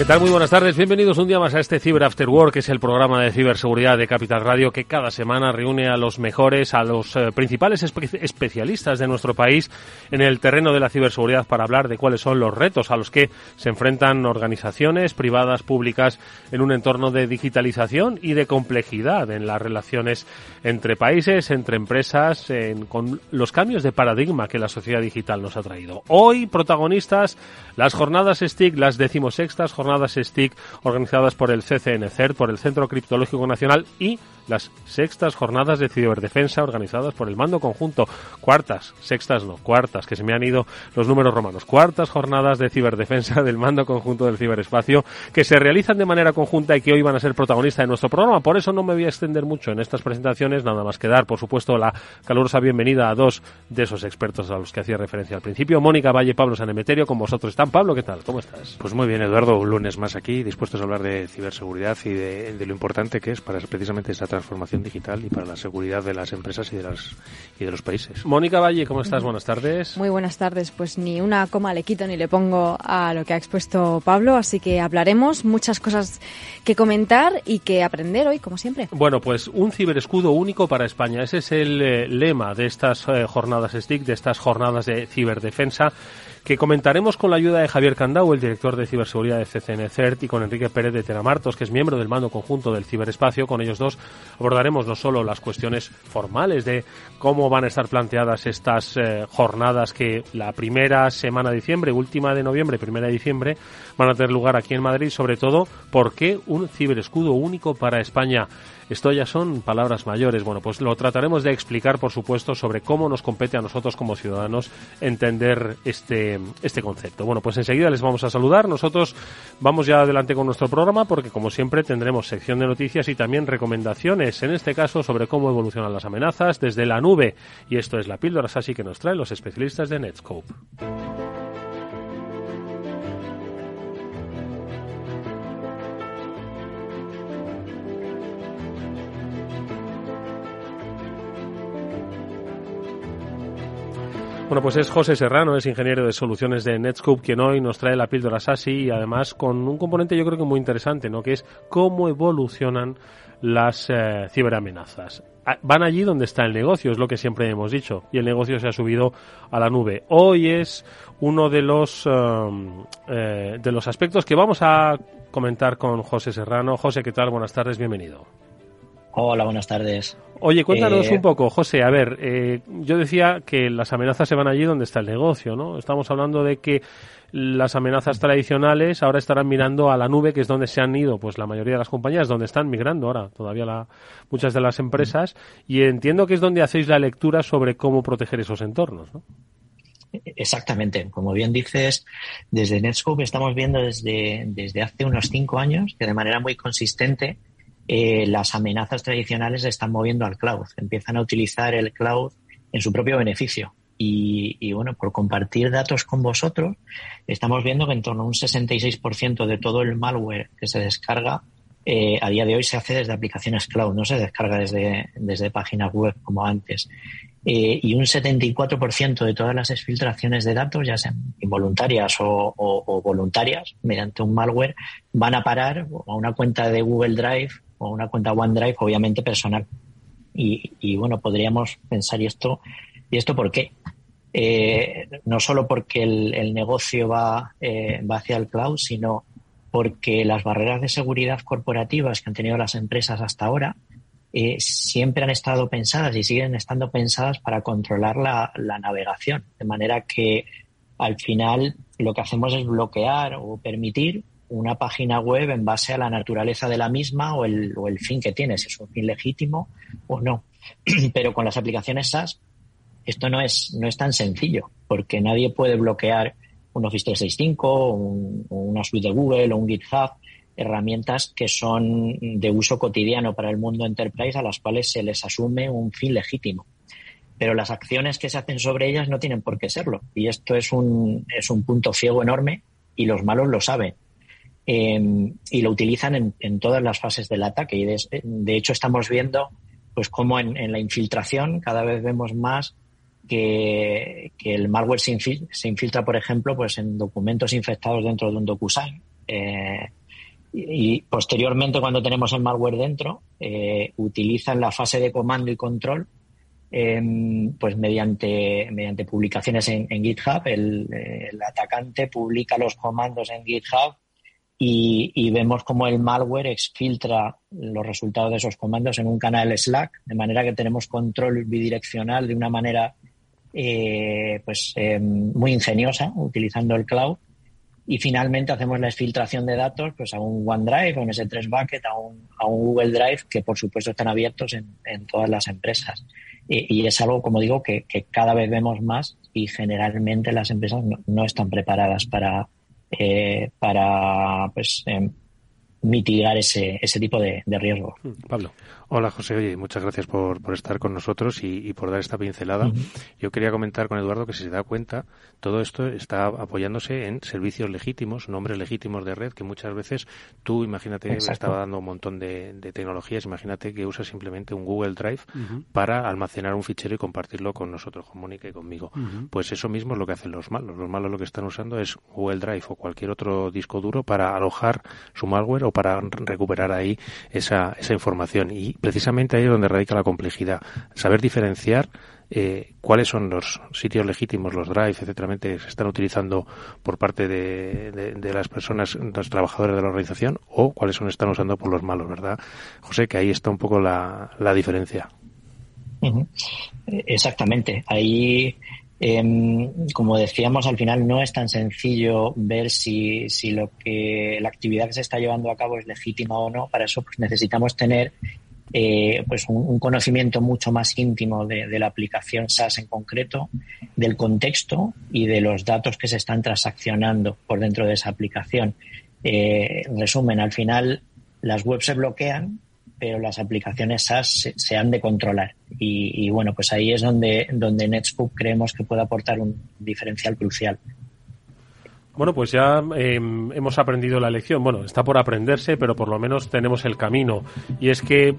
¿Qué tal? Muy buenas tardes. Bienvenidos un día más a este Cyber After Work, que es el programa de ciberseguridad de Capital Radio que cada semana reúne a los mejores, a los eh, principales espe especialistas de nuestro país en el terreno de la ciberseguridad para hablar de cuáles son los retos a los que se enfrentan organizaciones privadas, públicas, en un entorno de digitalización y de complejidad en las relaciones entre países, entre empresas, en, con los cambios de paradigma que la sociedad digital nos ha traído. Hoy, protagonistas, las jornadas STIC, las decimosextas jornadas STIC organizadas por el CCNCERT, por el Centro Criptológico Nacional y las sextas jornadas de ciberdefensa organizadas por el Mando Conjunto. Cuartas, sextas no, cuartas, que se me han ido los números romanos. Cuartas jornadas de ciberdefensa del Mando Conjunto del Ciberespacio que se realizan de manera conjunta y que hoy van a ser protagonistas de nuestro programa. Por eso no me voy a extender mucho en estas presentaciones, nada más que dar, por supuesto, la calurosa bienvenida a dos de esos expertos a los que hacía referencia al principio. Mónica Valle, Pablo Sanemeterio, con vosotros están. Pablo, ¿qué tal? ¿Cómo estás? Pues muy bien, Eduardo, un lunes más aquí, dispuestos a hablar de ciberseguridad y de, de lo importante que es para precisamente esta transformación digital y para la seguridad de las empresas y de, las, y de los países. Mónica Valle, ¿cómo estás? Buenas tardes. Muy buenas tardes. Pues ni una coma le quito ni le pongo a lo que ha expuesto Pablo, así que hablaremos muchas cosas que comentar y que aprender hoy, como siempre. Bueno, pues un ciberescudo único para España. Ese es el eh, lema de estas eh, jornadas STIC, de estas jornadas de ciberdefensa que comentaremos con la ayuda de Javier Candau, el director de ciberseguridad de CCN CERT, y con Enrique Pérez de Teramartos, que es miembro del mando conjunto del ciberespacio. Con ellos dos abordaremos no solo las cuestiones formales de cómo van a estar planteadas estas eh, jornadas que la primera semana de diciembre, última de noviembre, primera de diciembre, van a tener lugar aquí en Madrid, sobre todo, ¿por qué un ciberescudo único para España? Esto ya son palabras mayores. Bueno, pues lo trataremos de explicar, por supuesto, sobre cómo nos compete a nosotros como ciudadanos entender este, este concepto. Bueno, pues enseguida les vamos a saludar. Nosotros vamos ya adelante con nuestro programa porque, como siempre, tendremos sección de noticias y también recomendaciones, en este caso, sobre cómo evolucionan las amenazas desde la nube. Y esto es la píldora así que nos traen los especialistas de Netscope. Bueno, pues es José Serrano, es ingeniero de soluciones de Netscope, quien hoy nos trae la píldora SASI y además con un componente yo creo que muy interesante, ¿no? Que es cómo evolucionan las eh, ciberamenazas. Ah, van allí donde está el negocio, es lo que siempre hemos dicho, y el negocio se ha subido a la nube. Hoy es uno de los um, eh, de los aspectos que vamos a comentar con José Serrano. José, ¿qué tal? Buenas tardes, bienvenido. Hola, buenas tardes. Oye, cuéntanos eh, un poco, José. A ver, eh, yo decía que las amenazas se van allí donde está el negocio, ¿no? Estamos hablando de que las amenazas tradicionales ahora estarán mirando a la nube, que es donde se han ido, pues la mayoría de las compañías, donde están migrando ahora todavía la, muchas de las empresas, y entiendo que es donde hacéis la lectura sobre cómo proteger esos entornos, ¿no? Exactamente. Como bien dices, desde Netscope estamos viendo desde, desde hace unos cinco años que de manera muy consistente eh, las amenazas tradicionales se están moviendo al cloud. Empiezan a utilizar el cloud en su propio beneficio. Y, bueno, por compartir datos con vosotros, estamos viendo que en torno a un 66% de todo el malware que se descarga eh, a día de hoy se hace desde aplicaciones cloud, no se descarga desde, desde páginas web como antes. Eh, y un 74% de todas las exfiltraciones de datos, ya sean involuntarias o, voluntarias, mediante un malware, van a parar a una cuenta de Google Drive o una cuenta OneDrive, obviamente personal. Y, bueno, podríamos pensar, ¿y esto, ¿y esto por qué? Eh, no solo porque el, negocio va, eh, va hacia el cloud, sino porque las barreras de seguridad corporativas que han tenido las empresas hasta ahora eh, siempre han estado pensadas y siguen estando pensadas para controlar la, navegación. De manera que al final lo que hacemos es bloquear o permitir una página web en base a la naturaleza de la misma o el, o el fin que tiene, si es un fin legítimo o no. Pero con las aplicaciones SaaS esto no es, no es tan sencillo, porque nadie puede bloquear un Office 365, un, una suite de Google o un GitHub herramientas que son de uso cotidiano para el mundo enterprise a las cuales se les asume un fin legítimo. Pero las acciones que se hacen sobre ellas no tienen por qué serlo. Y esto es un, es un punto ciego enorme y los malos lo saben. Y lo utilizan en, en, todas las fases del ataque. Y de, hecho estamos viendo pues cómo en, la infiltración cada vez vemos más que, el malware se, infiltra, por ejemplo, pues en documentos infectados dentro de un DocuSign. Eh, y, posteriormente, cuando tenemos el malware dentro, eh, utilizan la fase de comando y control, em, pues mediante, mediante publicaciones en, GitHub. El, atacante publica los comandos en GitHub y, vemos cómo el malware exfiltra los resultados de esos comandos en un canal Slack, de manera que tenemos control bidireccional de una manera eh, pues em, muy ingeniosa, utilizando el cloud y finalmente hacemos la exfiltración de datos pues a un OneDrive, a un S3 Bucket, a un, a un Google Drive, que por supuesto están abiertos en, en todas las empresas. Y, es algo, como digo, que, que, cada vez vemos más y generalmente las empresas no, no están preparadas para, eh, para pues, em, mitigar ese, ese tipo de, de riesgo. Pablo. Hola José, oye, muchas gracias por, por estar con nosotros y, por dar esta pincelada. Yo quería comentar con Eduardo que si se da cuenta, todo esto está apoyándose en servicios legítimos, nombres legítimos de red, que muchas veces tú, imagínate, estaba dando un montón de, tecnologías, imagínate que usas simplemente un Google Drive para almacenar un fichero y compartirlo con nosotros, con Mónica y conmigo. Pues eso mismo es lo que hacen los malos. Los malos lo que están usando es Google Drive o cualquier otro disco duro para alojar su malware o para recuperar ahí esa, esa información. Y precisamente ahí es donde radica la complejidad. Saber diferenciar eh, cuáles son los sitios legítimos, los drives, etcétera, que se están utilizando por parte de, las personas, los trabajadores de la organización, o cuáles son están usando por los malos, ¿verdad? José, que ahí está un poco la, diferencia. Exactamente. Ahí, em, como decíamos, al final no es tan sencillo ver si, si lo que la actividad que se está llevando a cabo es legítima o no. Para eso pues, necesitamos tener eh, pues un, conocimiento mucho más íntimo de, la aplicación SaaS en concreto, del contexto y de los datos que se están transaccionando por dentro de esa aplicación. Eh, resumen, al final las webs se bloquean, pero las aplicaciones SaaS se, han de controlar. Y, bueno, pues ahí es donde, donde Netscope creemos que puede aportar un diferencial crucial. Bueno, pues ya em, hemos aprendido la lección. Bueno, está por aprenderse, pero por lo menos tenemos el camino. Y es que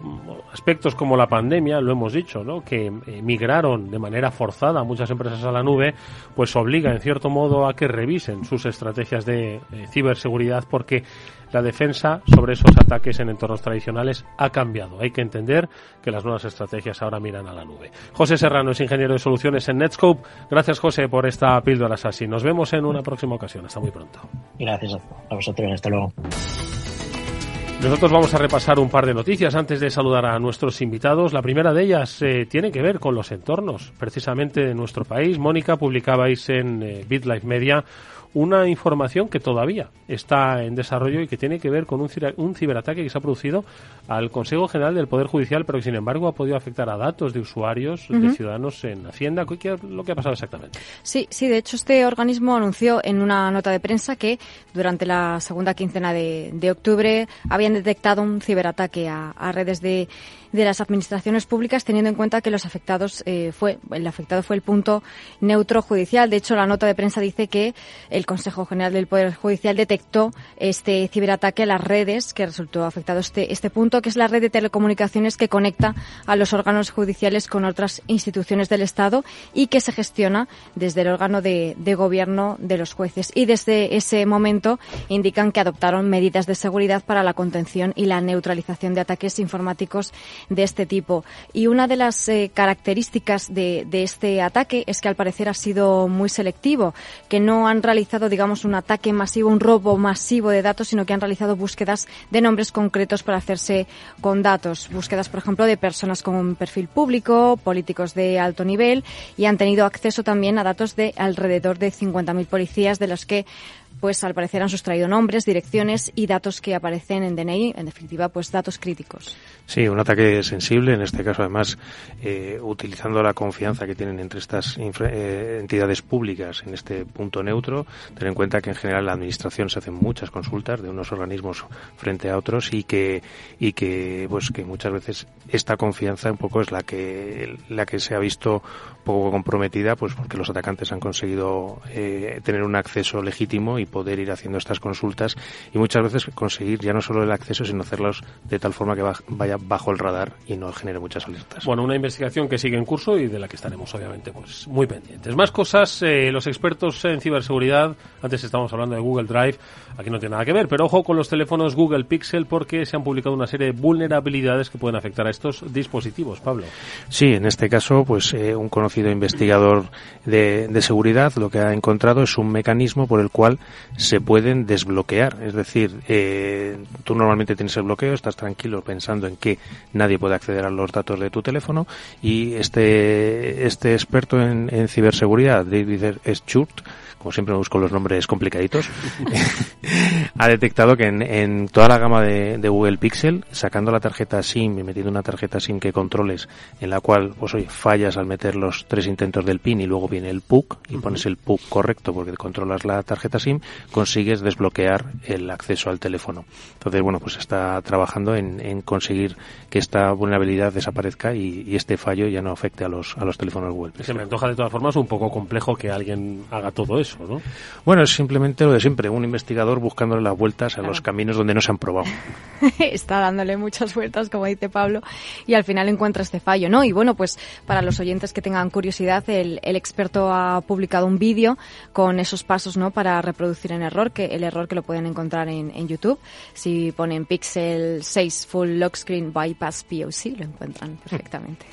aspectos como la pandemia, lo hemos dicho, ¿no? que migraron de manera forzada muchas empresas a la nube, pues obliga en cierto modo a que revisen sus estrategias de ciberseguridad porque la defensa sobre esos ataques en entornos tradicionales ha cambiado. Hay que entender que las nuevas estrategias ahora miran a la nube. José Serrano es ingeniero de soluciones en Netscope. Gracias, José, por esta píldora así. Nos vemos en una próxima ocasión. Hasta muy pronto. Gracias a vosotros. Hasta luego. Nosotros vamos a repasar un par de noticias antes de saludar a nuestros invitados. La primera de ellas eh, tiene que ver con los entornos, precisamente de nuestro país. Mónica, publicabais en eh, BitLife Media una información que todavía está en desarrollo y que tiene que ver con un, un ciberataque que se ha producido al Consejo General del Poder Judicial, pero que sin embargo ha podido afectar a datos de usuarios, de ciudadanos en Hacienda. ¿Qué es lo que ha pasado exactamente? Sí, sí, de hecho este organismo anunció en una nota de prensa que durante la segunda quincena de, octubre habían detectado un ciberataque a redes de de las administraciones públicas, teniendo en cuenta que los afectados eh, fue el afectado fue el punto neutro judicial. De hecho, la nota de prensa dice que el Consejo General del Poder Judicial detectó este ciberataque a las redes que resultó afectado este este punto, que es la red de telecomunicaciones que conecta a los órganos judiciales con otras instituciones del Estado y que se gestiona desde el órgano de, gobierno de los jueces. Y desde ese momento indican que adoptaron medidas de seguridad para la contención y la neutralización de ataques informáticos de este tipo. Y una de las eh, características de, este ataque es que al parecer ha sido muy selectivo, que no han realizado, digamos, un ataque masivo, un robo masivo de datos, sino que han realizado búsquedas de nombres concretos para hacerse con datos. Búsquedas, por ejemplo, de personas con perfil público, políticos de alto nivel y han tenido acceso también a datos de alrededor de 50.000 policías, de los que pues al parecer han sustraído nombres, direcciones y datos que aparecen en DNI, en definitiva, pues datos críticos. Sí, un ataque sensible, en este caso además eh, utilizando la confianza que tienen entre estas eh, entidades públicas en este punto neutro. Ten en cuenta que en general la administración se hacen muchas consultas de unos organismos frente a otros y que y que pues que muchas veces esta confianza un poco es la que la que se ha visto poco comprometida, pues porque los atacantes han conseguido eh, tener un acceso legítimo y poder ir haciendo estas consultas y muchas veces conseguir ya no solo el acceso, sino hacerlos de tal forma que vaya bajo el radar y no genere muchas alertas. Bueno, una investigación que sigue en curso y de la que estaremos obviamente pues muy pendientes. Más cosas, eh, los expertos en ciberseguridad, antes estábamos hablando de Google Drive, aquí no tiene nada que ver, pero ojo con los teléfonos Google Pixel porque se han publicado una serie de vulnerabilidades que pueden afectar a estos dispositivos, Pablo. Sí, en este caso, pues eh, un conocido investigador de, de seguridad lo que ha encontrado es un mecanismo por el cual se pueden desbloquear. Es decir, eh, tú normalmente tienes el bloqueo, estás tranquilo pensando en que nadie puede acceder a los datos de tu teléfono y este, este experto en, en ciberseguridad, David Schurt, como siempre me busco los nombres complicaditos, ha detectado que en, toda la gama de, Google Pixel, sacando la tarjeta SIM y metiendo una tarjeta SIM que controles, en la cual, pues oye, fallas al meter los tres intentos del PIN y luego viene el PUC y pones el PUC correcto porque controlas la tarjeta SIM, consigues desbloquear el acceso al teléfono. Entonces, bueno, pues está trabajando en, conseguir que esta vulnerabilidad desaparezca y, este fallo ya no afecte a los, a los teléfonos Google Se me antoja de todas formas un poco complejo que alguien haga todo eso. Bueno, es simplemente lo de siempre, un investigador buscándole las vueltas a los caminos donde no se han probado. Está dándole muchas vueltas, como dice Pablo, y al final encuentra este fallo, ¿no? Y bueno, pues para los oyentes que tengan curiosidad, el, experto ha publicado un vídeo con esos pasos, ¿no? Para reproducir el error, que el error que lo pueden encontrar en, YouTube. Si ponen Pixel 6 Full Lock Screen Bypass POC, lo encuentran perfectamente.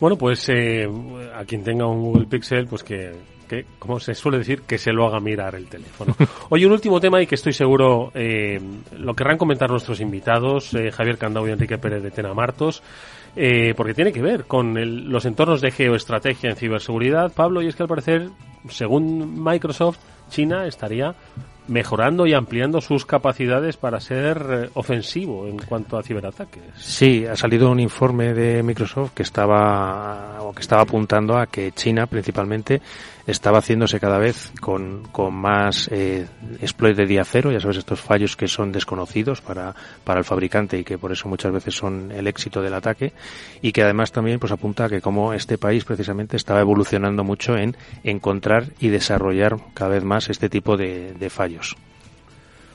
Bueno, pues eh, a quien tenga un Google Pixel, pues que que, como se suele decir, que se lo haga mirar el teléfono. Oye, un último tema y que estoy seguro eh, lo querrán comentar nuestros invitados, eh, Javier Candau y Enrique Pérez de Tena Martos, eh, porque tiene que ver con los entornos de geoestrategia en ciberseguridad, Pablo, y es que al parecer, según Microsoft, China estaría mejorando y ampliando sus capacidades para ser eh, ofensivo en cuanto a ciberataques. Sí, ha salido un informe de Microsoft que estaba o que estaba apuntando a que China principalmente estaba haciéndose cada vez con, con más eh, exploit de día cero, ya sabes, estos fallos que son desconocidos para, para el fabricante y que por eso muchas veces son el éxito del ataque y que además también pues apunta a que como este país precisamente estaba evolucionando mucho en encontrar y desarrollar cada vez más este tipo de, fallos.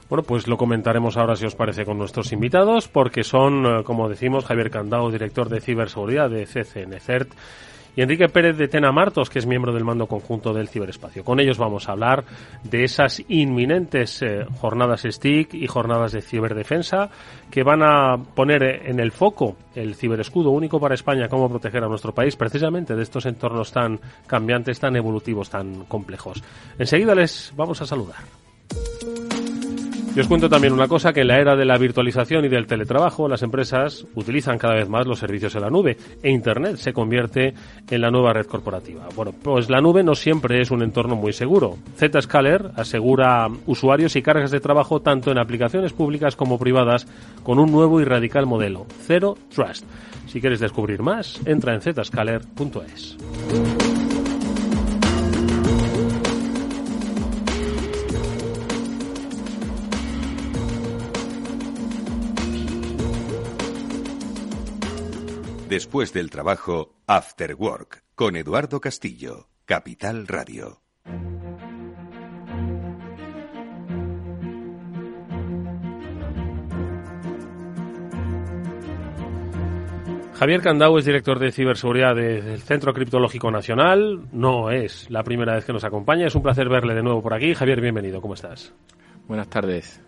Bueno, pues lo comentaremos ahora, si os parece, con nuestros invitados, porque son, eh, como decimos, Javier Candao, director de ciberseguridad de CCN CERT, y Enrique Pérez de Tena Martos, que es miembro del mando conjunto del ciberespacio. Con ellos vamos a hablar de esas inminentes eh, jornadas STIC y jornadas de ciberdefensa que van a poner en el foco el ciberescudo único para España, cómo proteger a nuestro país precisamente de estos entornos tan cambiantes, tan evolutivos, tan complejos. Enseguida les vamos a saludar. Y os cuento también una cosa, que en la era de la virtualización y del teletrabajo, las empresas utilizan cada vez más los servicios en la nube e Internet se convierte en la nueva red corporativa. Bueno, pues la nube no siempre es un entorno muy seguro. Zscaler asegura usuarios y cargas de trabajo tanto en aplicaciones públicas como privadas con un nuevo y radical modelo, Zero Trust. Si quieres descubrir más, entra en zscaler.es. Después del trabajo, After Work, con Eduardo Castillo, Capital Radio. Javier Candau es director de ciberseguridad del Centro Criptológico Nacional. No es la primera vez que nos acompaña. Es un placer verle de nuevo por aquí. Javier, bienvenido. ¿Cómo estás? Buenas tardes.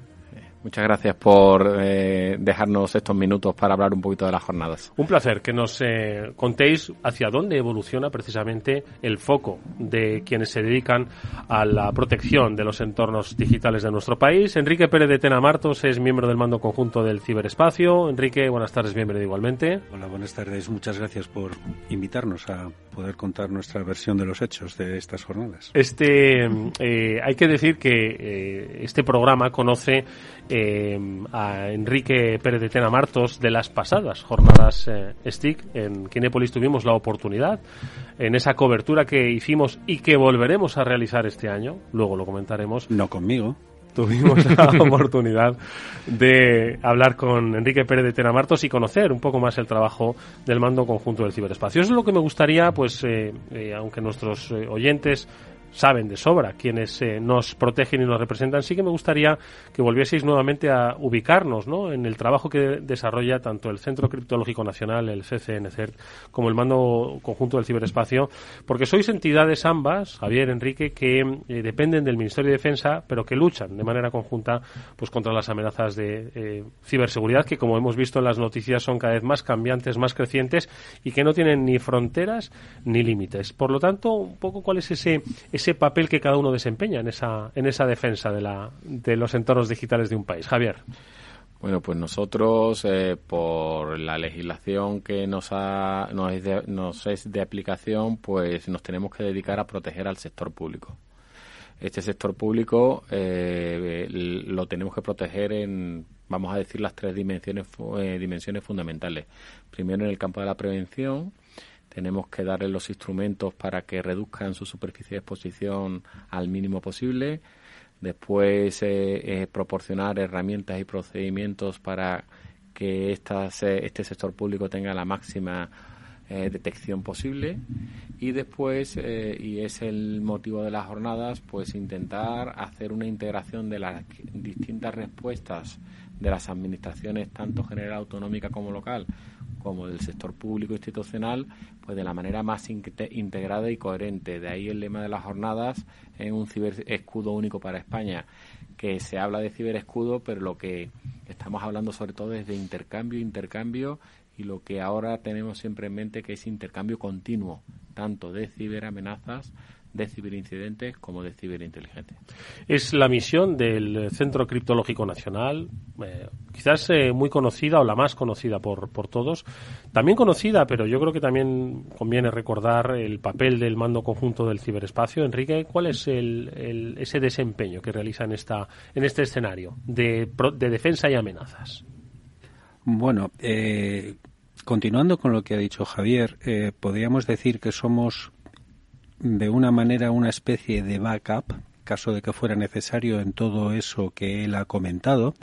Muchas gracias por eh, dejarnos estos minutos para hablar un poquito de las jornadas. Un placer que nos eh, contéis hacia dónde evoluciona precisamente el foco de quienes se dedican a la protección de los entornos digitales de nuestro país. Enrique Pérez de Tena Martos es miembro del mando conjunto del ciberespacio. Enrique, buenas tardes, bienvenido igualmente. Hola, buenas tardes. Muchas gracias por invitarnos a poder contar nuestra versión de los hechos de estas jornadas. Este, eh, hay que decir que este programa conoce eh, a Enrique Pérez de Tena Martos de las pasadas jornadas eh, STIC. En Kinépolis tuvimos la oportunidad en esa cobertura que hicimos y que volveremos a realizar este año. Luego lo comentaremos. No conmigo. Tuvimos la oportunidad de hablar con Enrique Pérez de Tena Martos y conocer un poco más el trabajo del mando conjunto del ciberespacio. Eso es lo que me gustaría, pues, eh, eh, aunque nuestros oyentes saben de sobra quienes eh, nos protegen y nos representan, sí que me gustaría que volvieseis nuevamente a ubicarnos ¿no? en el trabajo que desarrolla tanto el Centro Criptológico Nacional, el CCNCERT, como el Mando Conjunto del Ciberespacio, porque sois entidades ambas, Javier, Enrique, que eh, dependen del Ministerio de Defensa, pero que luchan de manera conjunta pues contra las amenazas de eh, ciberseguridad que, como hemos visto en las noticias, son cada vez más cambiantes, más crecientes y que no tienen ni fronteras ni límites. Por lo tanto, un poco cuál es ese ese papel que cada uno desempeña en esa, en esa defensa de, la, de los entornos digitales de un país. Javier. Bueno, pues nosotros, eh, por la legislación que nos, ha, nos, es de, es de aplicación, pues nos tenemos que dedicar a proteger al sector público. Este sector público eh, lo tenemos que proteger en, vamos a decir, las tres dimensiones, eh, dimensiones fundamentales. Primero, en el campo de la prevención, tenemos que darle los instrumentos para que reduzcan su superficie de exposición al mínimo posible. Después, eh, eh, proporcionar herramientas y procedimientos para que eh, este sector público tenga la máxima detección posible. Y después, y es el motivo de las jornadas, pues intentar hacer una integración de las distintas respuestas de las administraciones, tanto general autonómica como local, como del sector público institucional, pues de la manera más integrada y coherente. De ahí el lema de las jornadas en un ciberescudo único para España, que se habla de ciberescudo, pero lo que estamos hablando sobre todo es de intercambio, intercambio y lo que ahora tenemos siempre en mente que es intercambio continuo, tanto de ciberamenazas de ciberincidentes como de ciberinteligencia. Es la misión del Centro Criptológico Nacional, eh, quizás eh, muy conocida o la más conocida por, por todos, también conocida, pero yo creo que también conviene recordar el papel del mando conjunto del ciberespacio. Enrique, ¿cuál es el, ese desempeño que realiza en, esta, en este escenario de, de defensa y amenazas? Bueno, eh, continuando con lo que ha dicho Javier, podríamos decir que somos de una manera una especie de backup, caso de que fuera necesario en todo eso que él ha comentado,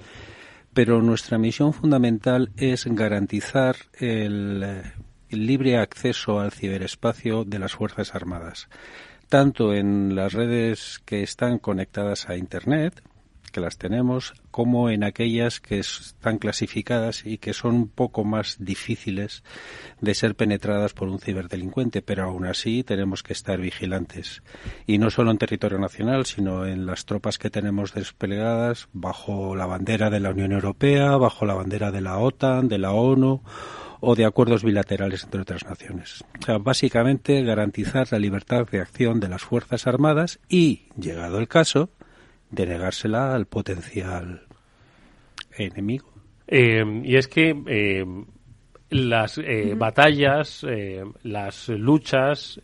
pero nuestra misión fundamental es garantizar el, libre acceso al ciberespacio de las Fuerzas Armadas, tanto en las redes que están conectadas a Internet, que las tenemos, como en aquellas que están clasificadas y que son un poco más difíciles de ser penetradas por un ciberdelincuente, pero aún así tenemos que estar vigilantes. Y no solo en territorio nacional, sino en las tropas que tenemos desplegadas bajo la bandera de la Unión Europea, bajo la bandera de la OTAN, de la ONU o de acuerdos bilaterales entre otras naciones. O sea, básicamente garantizar la libertad de acción de las Fuerzas Armadas y, llegado el caso, denegársela al potencial enemigo. Eh, y es que eh, las eh, batallas, las luchas,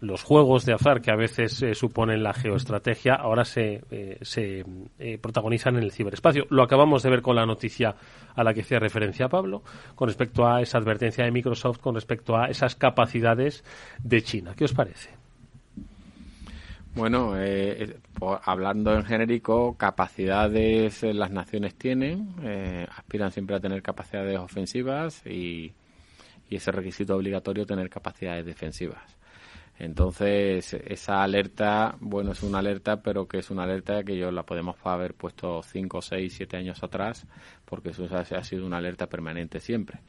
los juegos de azar que a veces suponen la geoestrategia, ahora se, se protagonizan en el ciberespacio. Lo acabamos de ver con la noticia a la que hacía referencia Pablo, con respecto a esa advertencia de Microsoft, con respecto a esas capacidades de China. ¿Qué os parece? Bueno, eh, hablando en genérico, capacidades las naciones tienen, eh, aspiran siempre a tener capacidades ofensivas y, y ese requisito obligatorio tener capacidades defensivas. Entonces, esa alerta, bueno, es una alerta, pero que es una alerta que yo la podemos haber puesto 5, 6, 7 años atrás, porque eso ha sido una alerta permanente siempre.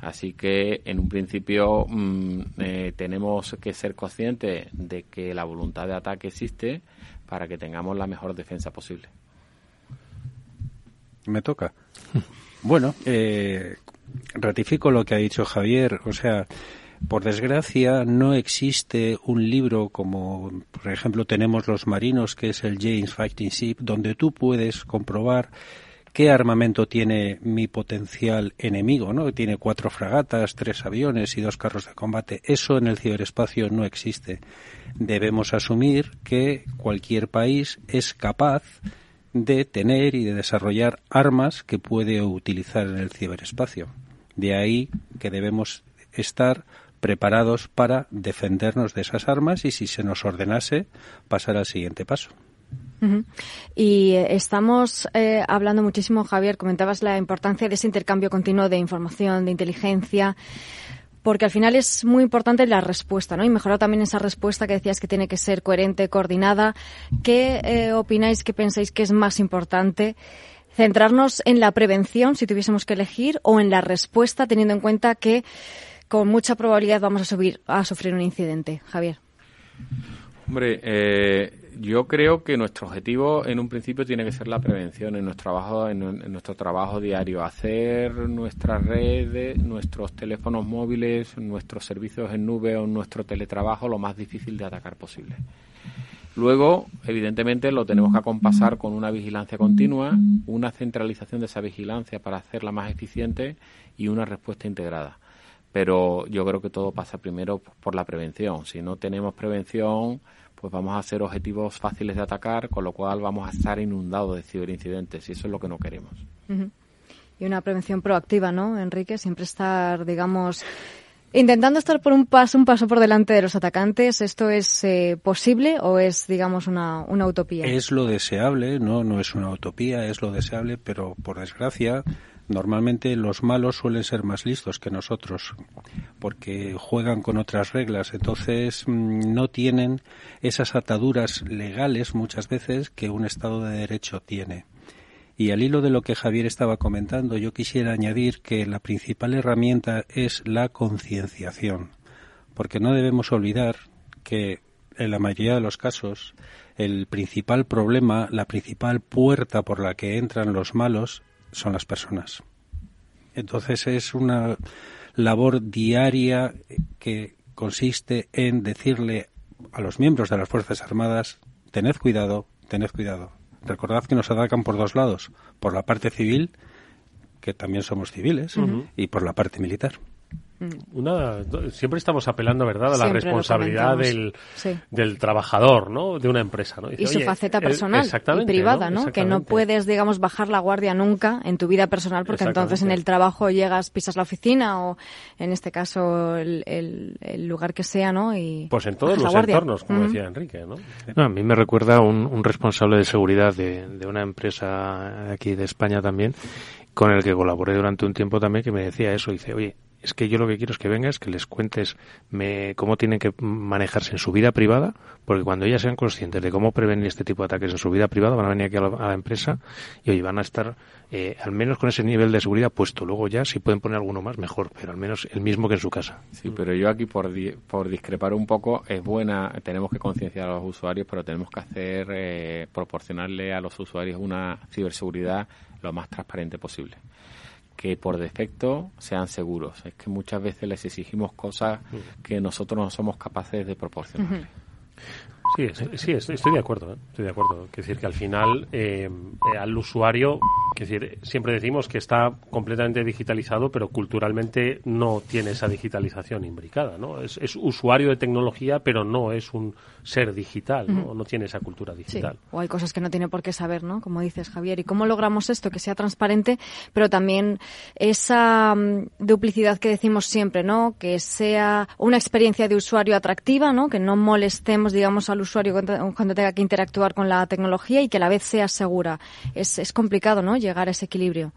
Así que, en un principio, mm, eh, tenemos que ser conscientes de que la voluntad de ataque existe para que tengamos la mejor defensa posible. Me toca. Bueno, eh, ratifico lo que ha dicho Javier. O sea, por desgracia, no existe un libro como, por ejemplo, tenemos Los Marinos, que es el James Fighting Ship, donde tú puedes comprobar qué armamento tiene mi potencial enemigo, ¿no? Tiene cuatro fragatas, tres aviones y dos carros de combate. Eso en el ciberespacio no existe. Debemos asumir que cualquier país es capaz de tener y de desarrollar armas que puede utilizar en el ciberespacio. De ahí que debemos estar preparados para defendernos de esas armas y si se nos ordenase pasar al siguiente paso. Y eh, estamos eh, hablando muchísimo, Javier, comentabas la importancia de ese intercambio continuo de información, de inteligencia, porque al final es muy importante la respuesta, ¿no? Y mejorar también esa respuesta que decías que tiene que ser coherente, coordinada. ¿Qué eh, opináis, qué pensáis que es más importante? ¿Centrarnos en la prevención, si tuviésemos que elegir, o en la respuesta, teniendo en cuenta que con mucha probabilidad vamos a, subir, a sufrir un incidente. Javier. Hombre, eh, yo creo que nuestro objetivo en un principio tiene que ser la prevención en nuestro trabajo, en, nuestro trabajo diario, hacer nuestras redes, nuestros teléfonos móviles, nuestros servicios en nube o nuestro teletrabajo lo más difícil de atacar posible. Luego, evidentemente, lo tenemos que acompasar con una vigilancia continua, una centralización de esa vigilancia para hacerla más eficiente y una respuesta integrada pero yo creo que todo pasa primero por la prevención. Si no tenemos prevención, pues vamos a ser objetivos fáciles de atacar, con lo cual vamos a estar inundados de ciberincidentes y eso es lo que no queremos. Y una prevención proactiva, ¿no, Enrique? Siempre estar, digamos, intentando estar por un paso, un paso por delante de los atacantes. ¿Esto es eh, posible o es, digamos, una, una utopía? Es lo deseable, no, no es una utopía, es lo deseable, pero por desgracia Normalmente los malos suelen ser más listos que nosotros porque juegan con otras reglas, entonces mm, no tienen esas ataduras legales muchas veces que un Estado de Derecho tiene. Y al hilo de lo que Javier estaba comentando, yo quisiera añadir que la principal herramienta es la concienciación, porque no debemos olvidar que en la mayoría de los casos el principal problema, la principal puerta por la que entran los malos son las personas. Entonces es una labor diaria que consiste en decirle a los miembros de las Fuerzas Armadas, tened cuidado, tened cuidado. Recordad que nos atacan por dos lados, por la parte civil, que también somos civiles, y por la parte militar. Una siempre estamos apelando verdad a la responsabilidad del, del trabajador no de una empresa ¿no? y su faceta personal y privada ¿no? que no puedes digamos bajar la guardia nunca en tu vida personal porque entonces en el trabajo llegas pisas la oficina o en este caso el, el, lugar que sea no y pues en todos los entornos como decía Enrique ¿no? a mí me recuerda un, un responsable de seguridad de, de una empresa aquí de España también con el que colaboré durante un tiempo también que me decía eso. Dice oye es que yo lo que quiero es que vengas, que les cuentes me, cómo tienen que manejarse en su vida privada, porque cuando ellas sean conscientes de cómo prevenir este tipo de ataques en su vida privada, van a venir aquí a la, empresa y hoy van a estar eh, al menos con ese nivel de seguridad puesto. Luego ya, si pueden poner alguno más, mejor, pero al menos el mismo que en su casa. Sí, pero yo aquí, por, por discrepar un poco, es buena, tenemos que concienciar a los usuarios, pero tenemos que hacer, eh, proporcionarle a los usuarios una ciberseguridad lo más transparente posible que por defecto sean seguros. Es que muchas veces les exigimos cosas que nosotros no somos capaces de proporcionar. Sí, sí, estoy de acuerdo. ¿eh? Estoy de acuerdo. Es decir, que al final eh, eh, al usuario, es decir, siempre decimos que está completamente digitalizado, pero culturalmente no tiene esa digitalización imbricada, ¿no? Es, usuario de tecnología, pero no es un ser digital, ¿no? No tiene esa cultura digital. O hay cosas que no tiene por qué saber, ¿no? Como dices, Javier. ¿Y cómo logramos esto? Que sea transparente, pero también esa mm, duplicidad que decimos siempre, ¿no? Que sea una experiencia de usuario atractiva, ¿no? Que no molestemos, digamos, al usuario cuando, tenga que interactuar con la tecnología y que a la vez sea segura. Es, es complicado, ¿no? Llegar a ese equilibrio.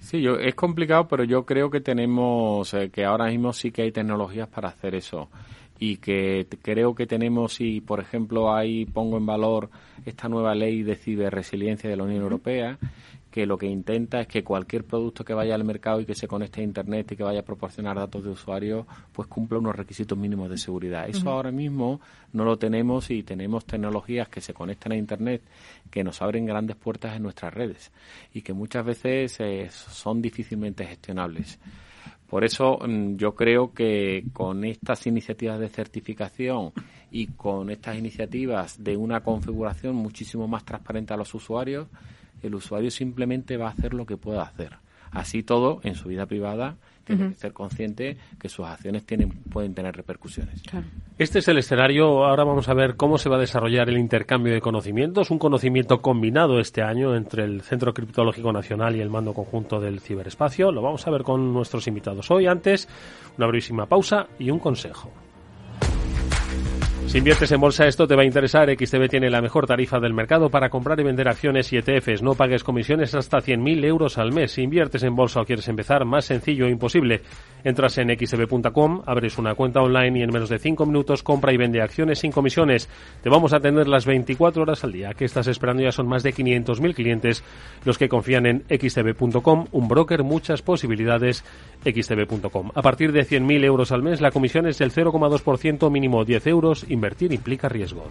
Sí, yo, es complicado, pero yo creo que tenemos, eh, que ahora mismo sí que hay tecnologías para hacer eso y que creo que tenemos, y por ejemplo ahí pongo en valor esta nueva ley de ciberresiliencia de la Unión Europea, que lo que intenta es que cualquier producto que vaya al mercado y que se conecte a Internet y que vaya a proporcionar datos de usuario, pues cumpla unos requisitos mínimos de seguridad. Eso ahora mismo no lo tenemos y tenemos tecnologías que se conectan a Internet que nos abren grandes puertas en nuestras redes y que muchas veces eh, son difícilmente gestionables. Por eso mm, yo creo que con estas iniciativas de certificación y con estas iniciativas de una configuración muchísimo más transparente a los usuarios, el usuario simplemente va a hacer lo que pueda hacer. Así todo, en su vida privada, tiene que ser consciente que sus acciones tienen, pueden tener repercusiones. Este es el escenario. Ahora vamos a ver cómo se va a desarrollar el intercambio de conocimientos. Un conocimiento combinado este año entre el Centro Criptológico Nacional y el Mando Conjunto del Ciberespacio. Lo vamos a ver con nuestros invitados hoy. Antes, una brevísima pausa y un consejo. Si inviertes en bolsa, esto te va a interesar. XTB tiene la mejor tarifa del mercado para comprar y vender acciones y ETFs. No pagues comisiones hasta 100.000 euros al mes. Si inviertes en bolsa o quieres empezar, más sencillo e imposible. Entras en xtb.com, abres una cuenta online y en menos de 5 minutos compra y vende acciones sin comisiones. Te vamos a atender las 24 horas al día. ¿Qué estás esperando? Ya son más de 500.000 clientes los que confían en xtb.com. Un broker, muchas posibilidades. xtb.com. A partir de 100.000 euros al mes, la comisión es del 0,2%, mínimo 10 euros Invertir implica riesgos.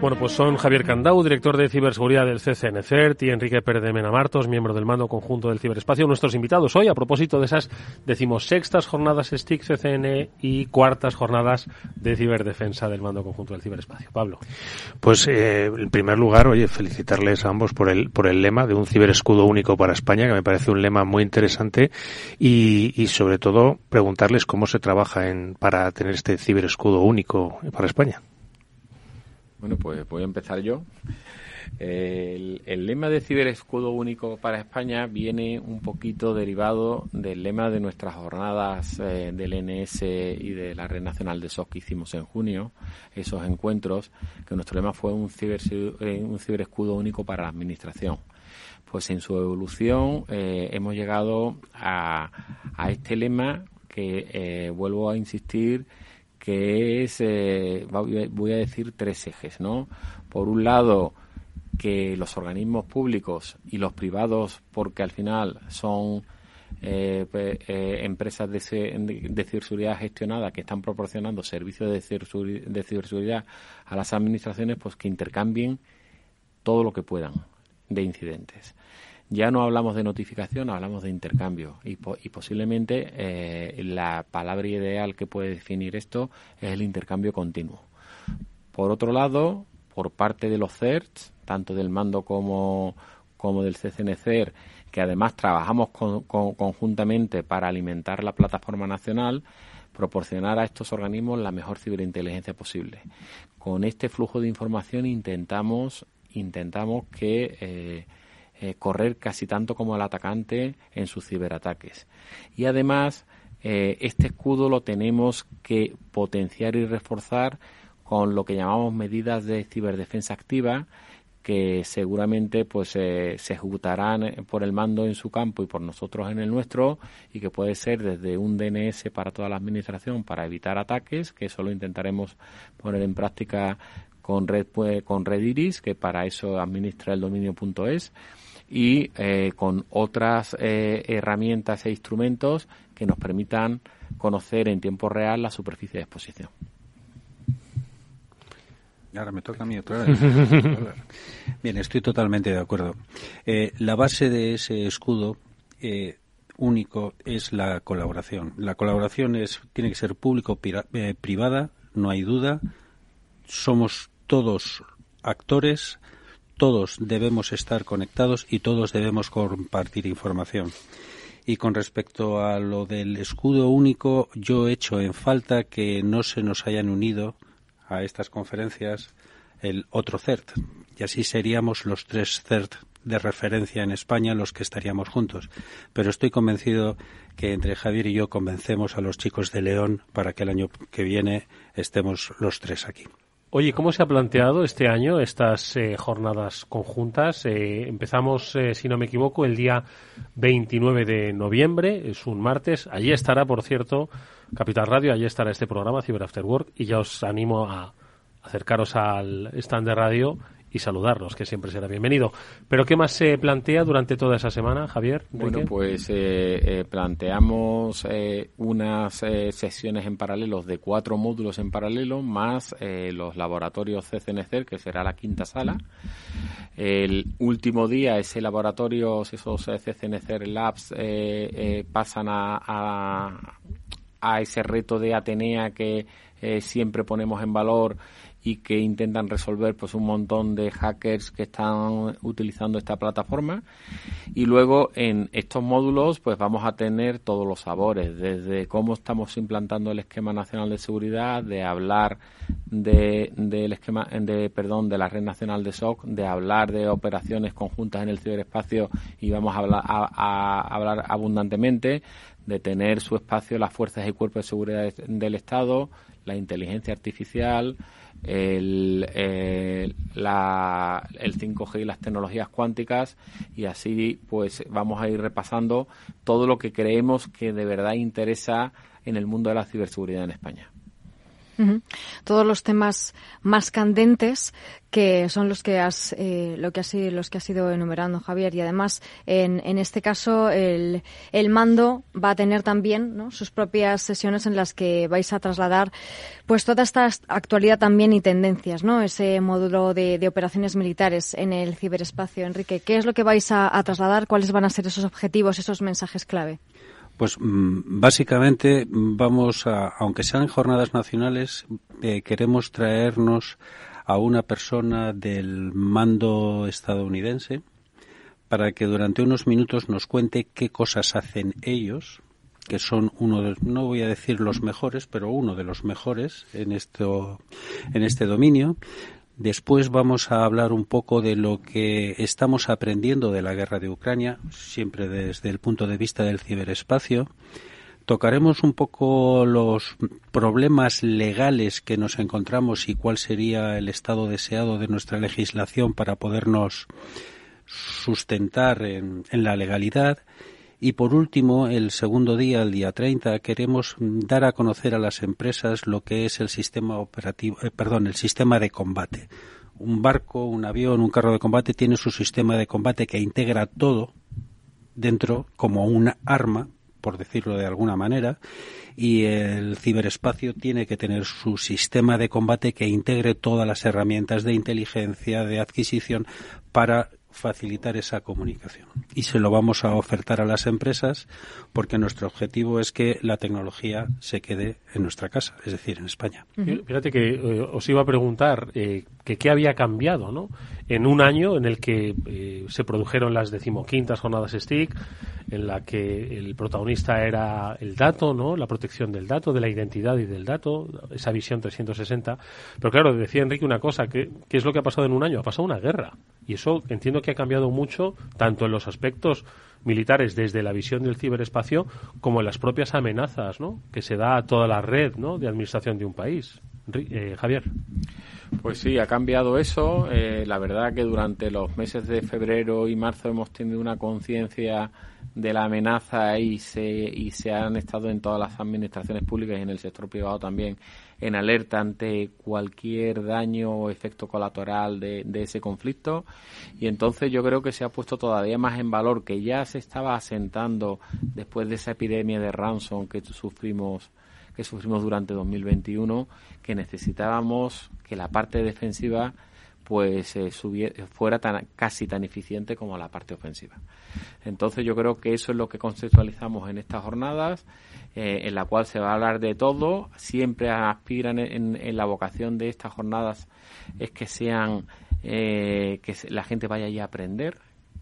Bueno, pues son Javier Candau, director de ciberseguridad del CCNCERT, y Enrique Pérez Menamartos, miembro del mando conjunto del ciberespacio, nuestros invitados hoy a propósito de esas decimosextas jornadas STIC CCN y cuartas jornadas de ciberdefensa del mando conjunto del ciberespacio. Pablo. Pues eh, en primer lugar, oye, felicitarles a ambos por el, por el lema de un ciberescudo único para España, que me parece un lema muy interesante, y, y sobre todo preguntarles cómo se trabaja en, para tener este ciberescudo único para España. Bueno, pues voy a empezar yo. El, lema de ciberescudo único para España viene un poquito derivado del lema de nuestras jornadas eh, del NS y de la Red Nacional de SOC que hicimos en junio, esos encuentros, que nuestro lema fue un, ciber, eh, un ciberescudo único para la Administración. Pues en su evolución eh, hemos llegado a, a, este lema que vuelvo a insistir que es, voy a decir, tres ejes, ¿no? Por un lado, que los organismos públicos y los privados, porque al final son eh, eh, empresas de, de, ciberseguridad gestionadas que están proporcionando servicios de de ciberseguridad a las administraciones, pues que intercambien todo lo que puedan de incidentes. Ya no hablamos de notificación, hablamos de intercambio y, posiblemente eh, la palabra ideal que puede definir esto es el intercambio continuo. Por otro lado, por parte de los CERTs, tanto del mando como, como del CCNCER, que además trabajamos conjuntamente para alimentar la plataforma nacional, proporcionar a estos organismos la mejor ciberinteligencia posible. Con este flujo de información intentamos, intentamos que eh, eh, correr casi tanto como el atacante en sus ciberataques. Y además, eh, este escudo lo tenemos que potenciar y reforzar con lo que llamamos medidas de ciberdefensa activa, que seguramente pues se ejecutarán eh, por el mando en su campo y por nosotros en el nuestro y que puede ser desde un DNS para toda la administración para evitar ataques que eso lo intentaremos poner en práctica con red pues, con red iris que para eso administra el dominio.es y eh, con otras eh, herramientas e instrumentos que nos permitan conocer en tiempo real la superficie de exposición. Ahora me toca a mí otra vez. Bien, estoy totalmente de acuerdo. Eh, la base de ese escudo eh, único es la colaboración. La colaboración es tiene que ser público-privada, eh, no hay duda. Somos todos actores, todos debemos estar conectados y todos debemos compartir información. Y con respecto a lo del escudo único, yo he hecho en falta que no se nos hayan unido a estas conferencias el otro CERT. Y así seríamos los tres CERT de referencia en España los que estaríamos juntos. Pero estoy convencido que entre Javier y yo convencemos a los chicos de León para que el año que viene estemos los tres aquí. Oye, ¿cómo se ha planteado este año estas eh, jornadas conjuntas? Eh, empezamos, eh, si no me equivoco, el día 29 de noviembre, es un martes. Allí estará, por cierto, Capital Radio, allí estará este programa, Cyber After Work, y ya os animo a acercaros al stand de radio y saludarnos, que siempre será bienvenido. Pero ¿qué más se plantea durante toda esa semana, Javier? Bueno, pues eh, eh, planteamos eh, unas sesiones en paralelo de cuatro módulos en paralelo, más los laboratorios CCNC, que será la quinta sala. El último día, ese laboratorio, esos CCNC Labs pasan a, a, ese reto de Atenea que siempre ponemos en valor y que intentan resolver pues un montón de hackers que están utilizando esta plataforma. Y luego en estos módulos pues vamos a tener todos los sabores desde cómo estamos implantando el esquema nacional de seguridad de hablar de del esquema de perdón de la red nacional de SOC de hablar de operaciones conjuntas en el ciberespacio y vamos a hablar, a hablar abundantemente de tener su espacio las fuerzas y cuerpos de seguridad del Estado la inteligencia artificial el, eh, la, el 5G y las tecnologías cuánticas y así pues vamos a ir repasando todo lo que creemos que de verdad interesa en el mundo de la ciberseguridad en España. Todos los temas más candentes que son los que has eh, lo que los que has ido enumerando Javier. Y además en, en este caso el, el mando va a tener también sus propias sesiones en las que vais a trasladar pues toda esta actualidad también y tendencias no ese módulo de, operaciones militares en el ciberespacio. Enrique qué es lo que vais a trasladar cuáles van a ser esos objetivos esos mensajes clave pues mm, básicamente vamos a, aunque sean jornadas nacionales, eh, queremos traernos a una persona del mando estadounidense para que durante unos minutos nos cuente qué cosas hacen ellos, que son uno de, no voy a decir los mejores, pero uno de los mejores en esto, en este dominio, Después vamos a hablar un poco de lo que estamos aprendiendo de la guerra de Ucrania, siempre desde el punto de vista del ciberespacio. Tocaremos un poco los problemas legales que nos encontramos y cuál sería el estado deseado de nuestra legislación para podernos sustentar en, la legalidad. Y por último, el segundo día, el día 30, queremos dar a conocer a las empresas lo que es el sistema operativo, eh, perdón, el sistema de combate. Un barco, un avión, un carro de combate tiene su sistema de combate que integra todo dentro como un arma por decirlo de alguna manera, y el ciberespacio tiene que tener su sistema de combate que integre todas las herramientas de inteligencia, de adquisición, para facilitar esa comunicación. Y se lo vamos a ofertar a las empresas porque nuestro objetivo es que la tecnología se quede en nuestra casa, es decir, en España. Fíjate que eh, os iba a preguntar eh, que qué había cambiado ¿no? en un año en el que eh, se produjeron las decimoquintas jornadas STIC, en la que el protagonista era el dato, ¿no? la protección del dato, de la identidad y del dato, esa visión 360. Pero claro, decía Enrique una cosa, ¿qué, ¿qué es lo que ha pasado en un año? Ha pasado una guerra. Y eso entiendo que ha cambiado mucho, tanto en los aspectos militares desde la visión del ciberespacio como en las propias amenazas ¿no? que se da a toda la red ¿no? de administración de un país. Eh, Javier. Pues sí, ha cambiado eso. Eh, la verdad que durante los meses de febrero y marzo hemos tenido una conciencia de la amenaza y se, y se han estado en todas las administraciones públicas y en el sector privado también en alerta ante cualquier daño o efecto colateral de, de ese conflicto. Y entonces yo creo que se ha puesto todavía más en valor que ya se estaba asentando después de esa epidemia de ransom que sufrimos que sufrimos durante 2021 que necesitábamos que la parte defensiva pues eh, fuera tan, casi tan eficiente como la parte ofensiva. Entonces yo creo que eso es lo que conceptualizamos en estas jornadas, eh, en la cual se va a hablar de todo. Siempre aspiran en, la vocación de estas jornadas es que sean eh, que la gente vaya a aprender,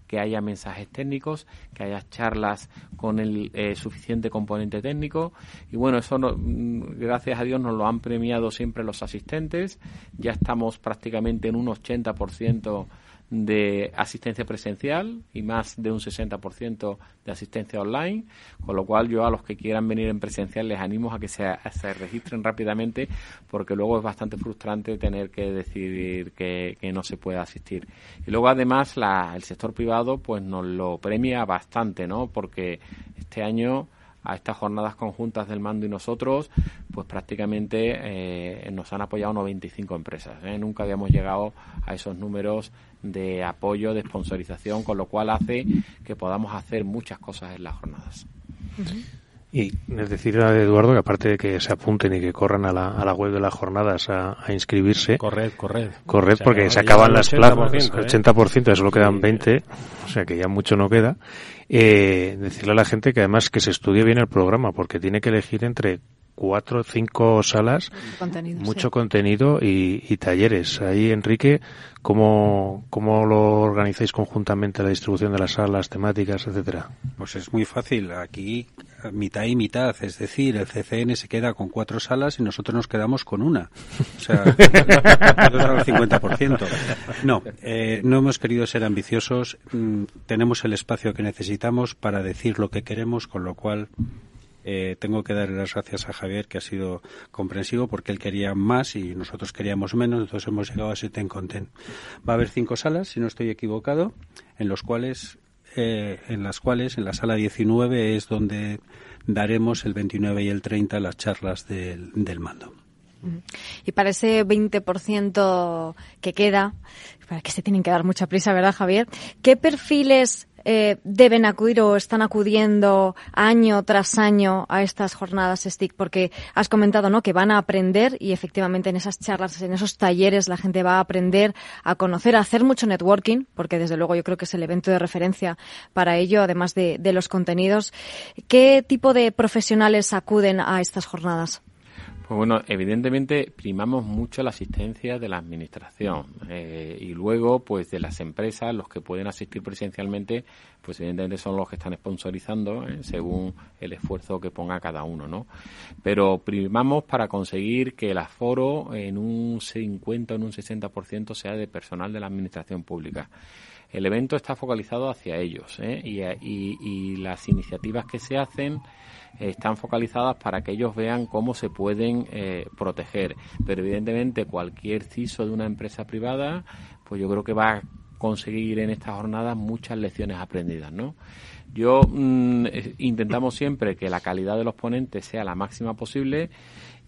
que haya mensajes técnicos, que haya charlas con el eh, suficiente componente técnico. Y bueno, eso mm, gracias a Dios nos lo han premiado siempre los asistentes. Ya estamos prácticamente en un 80% de asistencia presencial y más de un 60% de asistencia online, con lo cual yo a los que quieran venir en presencial les animo a que se, se registren rápidamente porque luego es bastante frustrante tener que decidir que, no se puede asistir. Y luego además la, el sector privado pues nos lo premia bastante, ¿no? Porque este año a estas jornadas conjuntas del mando y nosotros, pues prácticamente eh, nos han apoyado 95 empresas. ¿eh? Nunca habíamos llegado a esos números de apoyo, de sponsorización, con lo cual hace que podamos hacer muchas cosas en las jornadas. Y es decir a Eduardo que aparte de que se apunten y que corran a la, a la web de las jornadas a, inscribirse. Corred, corred. Corred porque se acaban las plazas. 80%, ¿eh? solo quedan 20, o sea que ya mucho no queda. Eh, decirle a la gente que además que se estudie bien el programa porque tiene que elegir entre cuatro o cinco salas, mucho contenido y, talleres. Ahí, Enrique, ¿cómo, ¿cómo lo organizáis conjuntamente la distribución de las salas, temáticas, etcétera? Pues es muy fácil. Aquí mitad y mitad, es decir, el CCN se queda con cuatro salas y nosotros nos quedamos con una. O sea, el 50%. No, eh, no hemos querido ser ambiciosos. Mm, tenemos el espacio que necesitamos para decir lo que queremos, con lo cual eh, tengo que darle las gracias a Javier, que ha sido comprensivo, porque él quería más y nosotros queríamos menos, entonces hemos llegado a ese ten content. Va a haber cinco salas, si no estoy equivocado, en los cuales, eh, en las cuales, en la sala 19 es donde daremos el 29 y el 30 las charlas del, del mando. Y para ese 20% que queda, para que se tienen que dar mucha prisa, ¿verdad, Javier? ¿Qué perfiles eh, deben acudir o están acudiendo año tras año a estas jornadas STIC? Porque has comentado ¿no? que van a aprender y efectivamente en esas charlas, en esos talleres, la gente va a aprender a conocer, a hacer mucho networking, porque desde luego yo creo que es el evento de referencia para ello, además de, de los contenidos. ¿Qué tipo de profesionales acuden a estas jornadas? Pues bueno, evidentemente primamos mucho la asistencia de la administración eh, y luego, pues de las empresas, los que pueden asistir presencialmente, pues evidentemente son los que están sponsorizando eh, según el esfuerzo que ponga cada uno, ¿no? Pero primamos para conseguir que el aforo en un 50 o en un 60% sea de personal de la administración pública el evento está focalizado hacia ellos ¿eh? y, las iniciativas que se hacen están focalizadas para que ellos vean cómo se pueden eh, proteger. Pero evidentemente cualquier CISO de una empresa privada, pues yo creo que va a conseguir en estas jornadas muchas lecciones aprendidas, ¿no? Yo mm, intentamos siempre que la calidad de los ponentes sea la máxima posible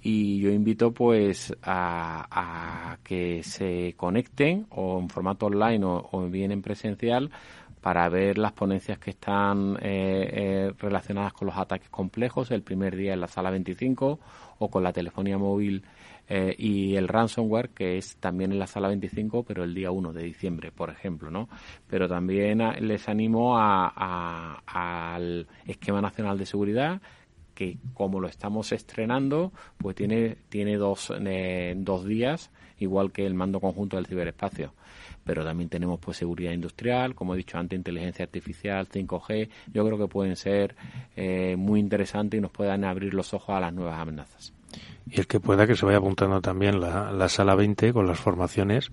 y yo invito pues a, que se conecten o en formato online o, bien en presencial para ver las ponencias que están eh, eh, relacionadas con los ataques complejos el primer día en la sala 25 o con la telefonía móvil eh, y el ransomware que es también en la sala 25 pero el día 1 de diciembre por ejemplo no pero también les animo al esquema nacional de seguridad que como lo estamos estrenando, pues tiene, tiene dos, eh, dos días, igual que el mando conjunto del ciberespacio. Pero también tenemos pues seguridad industrial, como he dicho antes, inteligencia artificial, 5G. Yo creo que pueden ser eh, muy interesantes y nos puedan abrir los ojos a las nuevas amenazas. Y el que pueda que se vaya apuntando también la, la sala 20 con las formaciones,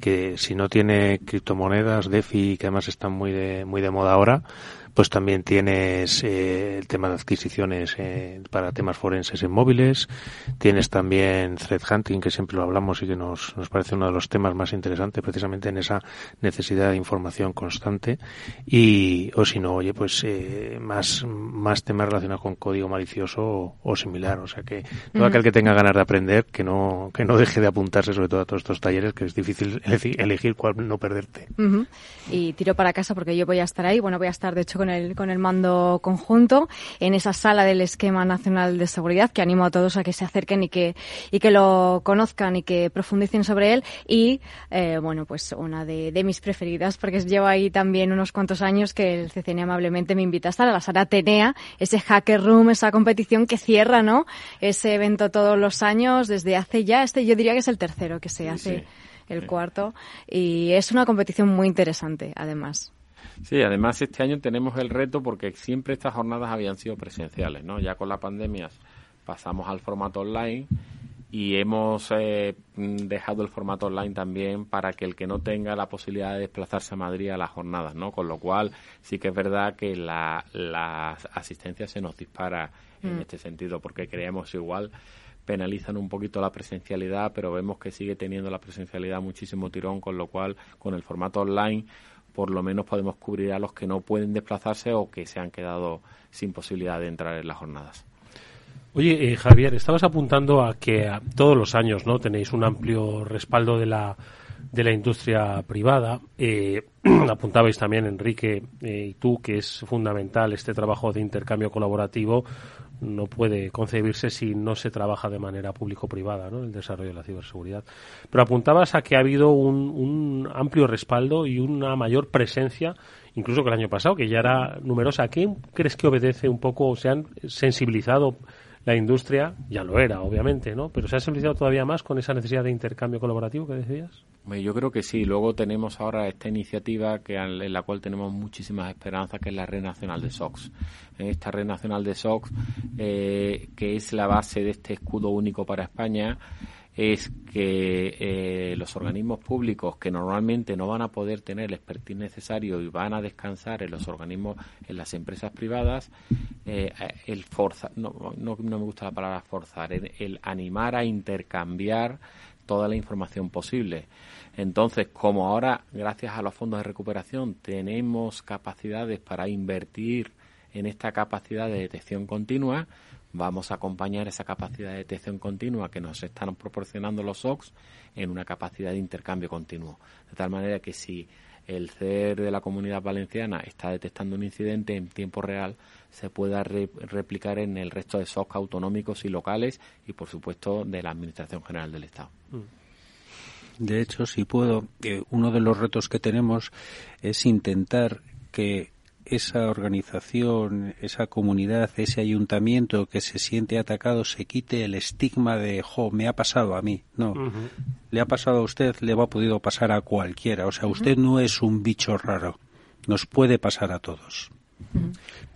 que si no tiene criptomonedas, DeFi, que además están muy de, muy de moda ahora, pues también tienes eh, el tema de adquisiciones eh, para temas forenses en móviles, tienes también threat hunting, que siempre lo hablamos y que nos, nos parece uno de los temas más interesantes precisamente en esa necesidad de información constante. Y, o si no, oye, pues eh, más, más temas relacionados con código malicioso o, similar, o sea que todo aquel que tenga ganas de aprender, que no, que no deje de apuntarse sobre todo a todos estos talleres, que es difícil elegir cuál no perderte. Y tiro para casa porque yo voy a estar ahí, bueno, voy a estar de hecho con con el, con el mando conjunto en esa sala del Esquema Nacional de Seguridad, que animo a todos a que se acerquen y que, y que lo conozcan y que profundicen sobre él. Y, eh, bueno, pues una de, de, mis preferidas, porque llevo ahí también unos cuantos años que el CCN amablemente me invita a estar a la sala Atenea, ese Hacker Room, esa competición que cierra, ¿no? Ese evento todos los años, desde hace ya, este yo diría que es el tercero que se hace. el cuarto y es una competición muy interesante además. Sí, además este año tenemos el reto porque siempre estas jornadas habían sido presenciales, ¿no? Ya con la pandemia pasamos al formato online y hemos eh, dejado el formato online también para que el que no tenga la posibilidad de desplazarse a Madrid a las jornadas, ¿no? Con lo cual sí que es verdad que la, asistencia se nos dispara en mm. este sentido porque creemos igual penalizan un poquito la presencialidad, pero vemos que sigue teniendo la presencialidad muchísimo tirón, con lo cual con el formato online por lo menos podemos cubrir a los que no pueden desplazarse o que se han quedado sin posibilidad de entrar en las jornadas. Oye, eh, Javier, estabas apuntando a que todos los años no tenéis un amplio respaldo de la de la industria privada. Eh, apuntabais también, Enrique, eh, y tú, que es fundamental este trabajo de intercambio colaborativo no puede concebirse si no se trabaja de manera público-privada, ¿no? El desarrollo de la ciberseguridad. Pero apuntabas a que ha habido un, un, amplio respaldo y una mayor presencia, incluso que el año pasado, que ya era numerosa. ¿A qué crees que obedece un poco? ¿Se han sensibilizado la industria? Ya lo era, obviamente, ¿no? Pero ¿se ha sensibilizado todavía más con esa necesidad de intercambio colaborativo que decías? Yo creo que sí. Luego tenemos ahora esta iniciativa que en la cual tenemos muchísimas esperanzas, que es la Red Nacional de SOX. En esta Red Nacional de SOX, eh, que es la base de este escudo único para España, es que eh, los organismos públicos que normalmente no van a poder tener el expertise necesario y van a descansar en los organismos, en las empresas privadas, eh, el forzar, no, no, me gusta la palabra forzar, el animar a intercambiar toda la información posible. Entonces, como ahora, gracias a los fondos de recuperación, tenemos capacidades para invertir en esta capacidad de detección continua, vamos a acompañar esa capacidad de detección continua que nos están proporcionando los SOX en una capacidad de intercambio continuo. De tal manera que si el CER de la comunidad valenciana está detectando un incidente en tiempo real, se pueda replicar en el resto de SOC autonómicos y locales y, por supuesto, de la Administración General del Estado. Mm. De hecho, si puedo, uno de los retos que tenemos es intentar que esa organización, esa comunidad, ese ayuntamiento que se siente atacado se quite el estigma de, jo, me ha pasado a mí. No, le ha pasado a usted, le va a podido pasar a cualquiera. O sea, usted no es un bicho raro. Nos puede pasar a todos.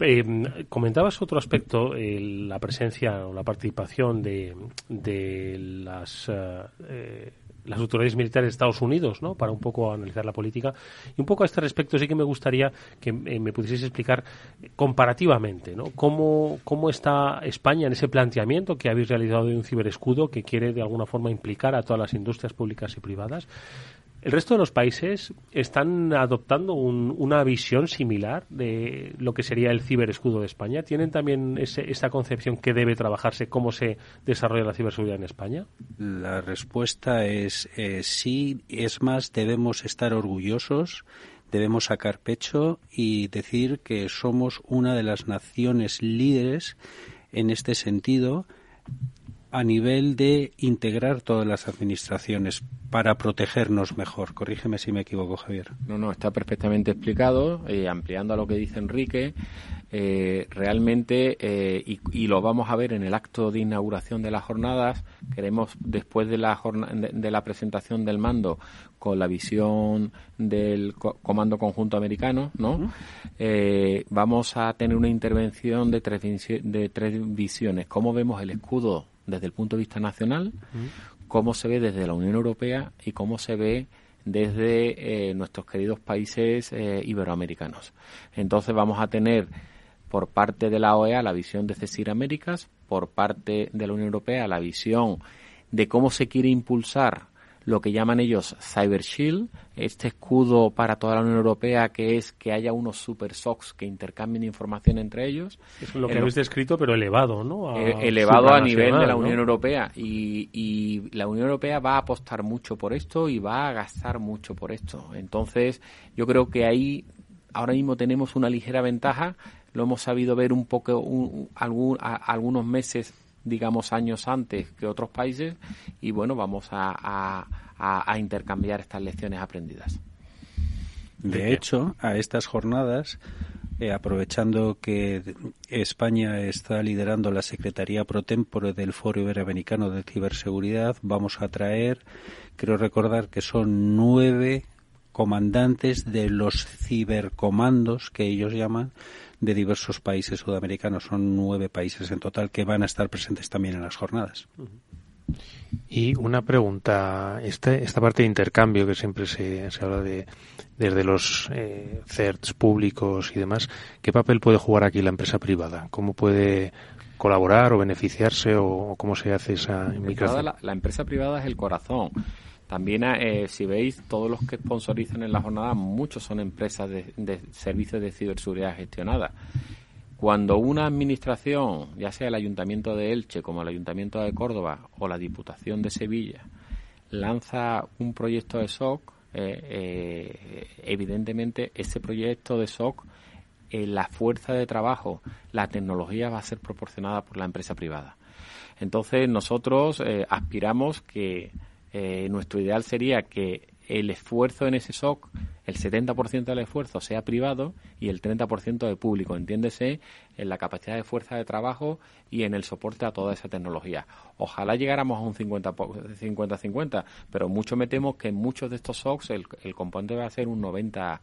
Eh, comentabas otro aspecto, la presencia o la participación de, de las eh, las autoridades militares de Estados Unidos, ¿no? Para un poco analizar la política. Y un poco a este respecto sí que me gustaría que eh, me pudieseis explicar comparativamente, ¿no? Cómo, cómo está España en ese planteamiento que habéis realizado de un ciberescudo que quiere de alguna forma implicar a todas las industrias públicas y privadas. ¿El resto de los países están adoptando una visión similar de lo que sería el ciberescudo de España? ¿Tienen también esa concepción que debe trabajarse cómo se desarrolla la ciberseguridad en España? La respuesta es eh, sí. Es más, debemos estar orgullosos, debemos sacar pecho y decir que somos una de las naciones líderes en este sentido a nivel de integrar todas las administraciones para protegernos mejor. Corrígeme si me equivoco, Javier. No, no, está perfectamente explicado, eh, ampliando a lo que dice Enrique. Eh, realmente, eh, y, lo vamos a ver en el acto de inauguración de las jornadas, queremos, después de la, de, la presentación del mando, con la visión del Comando Conjunto Americano, ¿no? vamos a tener una intervención de tres, de tres visiones. ¿Cómo vemos el escudo desde el punto de vista nacional, cómo se ve desde la Unión Europea y cómo se ve desde eh, nuestros queridos países eh, iberoamericanos. Entonces vamos a tener por parte de la OEA la visión de CECIR Américas, por parte de la Unión Europea la visión de cómo se quiere impulsar lo que llaman ellos Cyber Shield, este escudo para toda la Unión Europea que es que haya unos super SOCs que intercambien información entre ellos. Es lo que habéis descrito, pero elevado, ¿no? Eh, elevado a nivel de la Unión Europea. Y, y la Unión Europea va a apostar mucho por esto y va a gastar mucho por esto. Entonces, yo creo que ahí ahora mismo tenemos una ligera ventaja. Lo hemos sabido ver un poco algún, algunos meses digamos, años antes que otros países y bueno, vamos a, a, intercambiar estas lecciones aprendidas. De hecho, a estas jornadas, eh, aprovechando que España está liderando la Secretaría Pro Tempore del Foro Iberoamericano de Ciberseguridad, vamos a traer, creo recordar que son nueve comandantes de los cibercomandos que ellos llaman de diversos países sudamericanos. Son nueve países en total que van a estar presentes también en las jornadas. Y una pregunta, este, esta parte de intercambio que siempre se, se habla de desde los eh, CERTs públicos y demás, ¿qué papel puede jugar aquí la empresa privada? ¿Cómo puede colaborar o beneficiarse o, cómo se hace esa inmigración? La, la, empresa privada es el corazón. También, eh, si veis, todos los que sponsorizan en la jornada, muchos son empresas de, servicios de ciberseguridad gestionada. Cuando una administración, ya sea el Ayuntamiento de Elche, como el Ayuntamiento de Córdoba o la Diputación de Sevilla, lanza un proyecto de SOC, eh, eh, evidentemente ese proyecto de SOC, la fuerza de trabajo, la tecnología va a ser proporcionada por la empresa privada. Entonces nosotros aspiramos que eh, nuestro ideal sería que el esfuerzo en ese SOC, el 70% del esfuerzo sea privado y el 30% de público, entiéndese, en la capacidad de fuerza de trabajo y en el soporte a toda esa tecnología. Ojalá llegáramos a un 50-50, pero mucho me temo que en muchos de estos SOCs el, el componente va a ser un 90-10.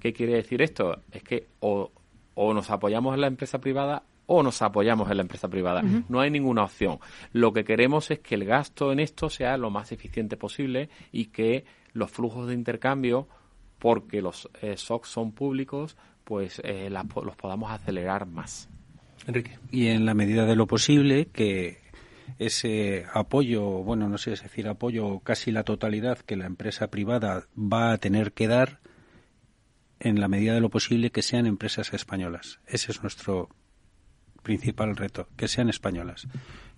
¿Qué quiere decir esto? Es que o, o nos apoyamos en la empresa privada o nos apoyamos en la empresa privada. No hay ninguna opción. Lo que queremos es que el gasto en esto sea lo más eficiente posible y que los flujos de intercambio, porque los eh, SOC son públicos, pues eh, los podamos acelerar más. Enrique. Y en la medida de lo posible que ese apoyo, bueno, no sé es decir apoyo, casi la totalidad que la empresa privada va a tener que dar, en la medida de lo posible que sean empresas españolas. Ese es nuestro principal reto, que sean españolas.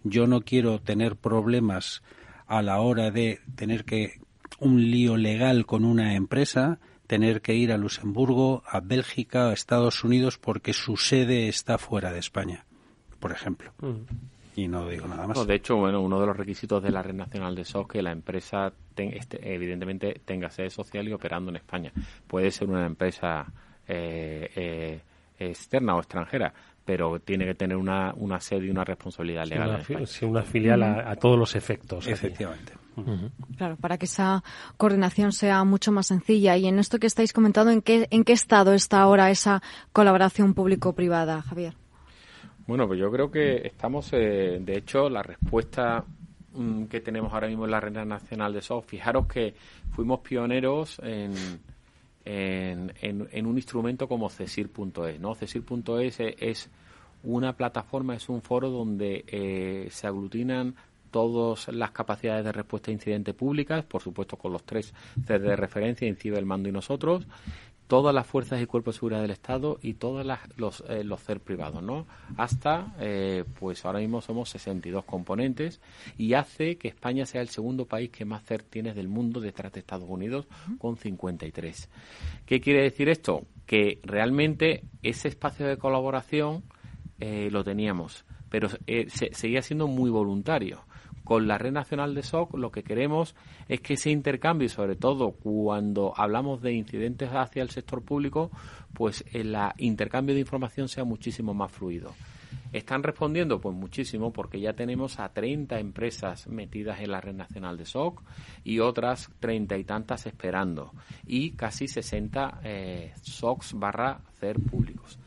Yo no quiero tener problemas a la hora de tener que un lío legal con una empresa, tener que ir a Luxemburgo, a Bélgica, a Estados Unidos porque su sede está fuera de España, por ejemplo. Mm. Y no digo nada más. de hecho, bueno, uno de los requisitos de la Red Nacional de SOC es que la empresa este, evidentemente tenga sede social y operando en España. Puede ser una empresa eh, externa o extranjera, pero tiene que tener una, una sede y una responsabilidad legal. Sí, una, filial a, todos los efectos. Efectivamente. Claro, para que esa coordinación sea mucho más sencilla. Y en esto que estáis comentando, ¿en qué, en qué estado está ahora esa colaboración público-privada, Javier? Bueno, pues yo creo que estamos, eh, de hecho, la respuesta mm, que tenemos ahora mismo en la Red Nacional de SOC, fijaros que fuimos pioneros en, en, un instrumento como CESIR.es. ¿no? CESIR.es es una plataforma, es un foro donde eh, se aglutinan todas las capacidades de respuesta a incidentes públicas, por supuesto con los tres C de referencia, INCIBE, el mando y nosotros, todas las fuerzas y cuerpos de seguridad del Estado y todos los, eh, los CER privados, ¿no? Hasta, eh, pues ahora mismo somos 62 componentes y hace que España sea el segundo país que más CER tiene del mundo detrás de Estados Unidos con 53. ¿Qué quiere decir esto? Que realmente ese espacio de colaboración eh, lo teníamos, pero seguía siendo muy voluntario con la Red Nacional de SOC lo que queremos es que ese intercambio, y sobre todo cuando hablamos de incidentes hacia el sector público, pues el intercambio de información sea muchísimo más fluido. ¿Están respondiendo? Pues muchísimo, porque ya tenemos a 30 empresas metidas en la red nacional de SOC y otras treinta y tantas esperando, y casi 60 eh, SOCs barra CER públicos.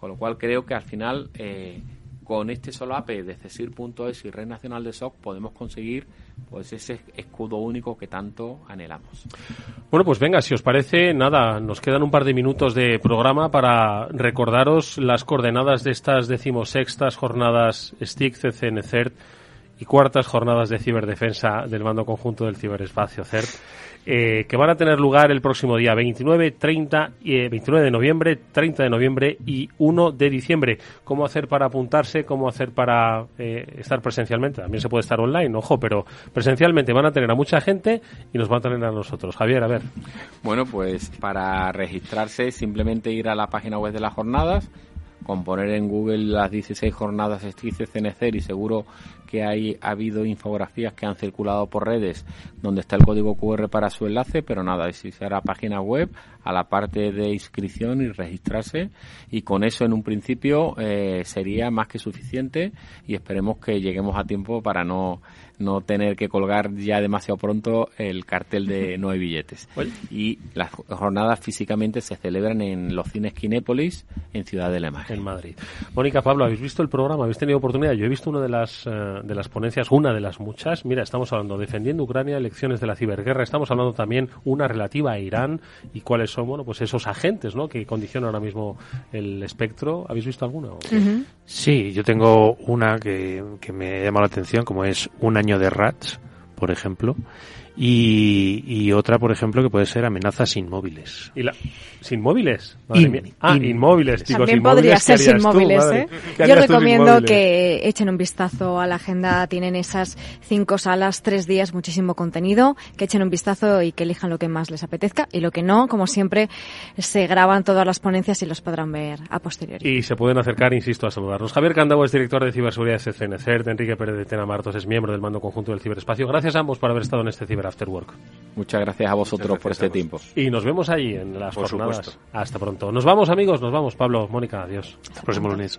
Con lo cual creo que al final eh, con este solape de CESIR.es y Red Nacional de SOC podemos conseguir pues ese escudo único que tanto anhelamos. Bueno, pues venga, si os parece, nada, nos quedan un par de minutos de programa para recordaros las coordenadas de estas decimosextas jornadas STIC, CCN, CERT y cuartas jornadas de ciberdefensa del mando conjunto del ciberespacio CERT eh, que van a tener lugar el próximo día 29, 30, eh, 29 de noviembre, 30 de noviembre y 1 de diciembre. ¿Cómo hacer para apuntarse? ¿Cómo hacer para eh, estar presencialmente? También se puede estar online, ojo, pero presencialmente van a tener a mucha gente y nos van a tener a nosotros. Javier, a ver. Bueno, pues para registrarse simplemente ir a la página web de las jornadas, con poner en Google las 16 jornadas estrictas CNCER y seguro que hay, ha habido infografías que han circulado por redes donde está el código QR para su enlace, pero nada, si se hará página web, a la parte de inscripción y registrarse y con eso en un principio eh, sería más que suficiente y esperemos que lleguemos a tiempo para no no tener que colgar ya demasiado pronto el cartel de no hay billetes. Y las jornadas físicamente se celebran en los cines Kinépolis, en Ciudad de Lema. En Madrid. Mónica, Pablo, ¿habéis visto el programa? ¿Habéis tenido oportunidad? Yo he visto una de las, de las ponencias, una de las muchas. Mira, estamos hablando defendiendo Ucrania, elecciones de la ciberguerra. Estamos hablando también una relativa a Irán y cuáles son, bueno, pues esos agentes, ¿no? Que condicionan ahora mismo el espectro. ¿Habéis visto alguna? Sí, yo tengo una que, que me llama la atención, como es un año de Rats, por ejemplo, y, otra, por ejemplo, que puede ser amenazas inmóviles. ¿Y la, ¿Sin móviles? Ah, inmóviles. También podría ser sin móviles, ¿eh? Yo recomiendo que echen un vistazo a la agenda. Tienen esas cinco salas, tres días, muchísimo contenido. Que echen un vistazo y que elijan lo que más les apetezca. Y lo que no, como siempre, se graban todas las ponencias y los podrán ver a posteriori. Y se pueden acercar, insisto, a saludarnos. Javier Candau es director de ciberseguridad de CNCERT. Enrique Pérez de Tena Martos es miembro del mando conjunto del ciberespacio. Gracias a ambos por haber estado en este Ciber After Work. Muchas gracias a vosotros por este tiempo. Y nos vemos allí en las jornadas. Hasta pronto. Nos vamos, amigos. Nos vamos, Pablo, Mónica. Adiós. Hasta el próximo lunes.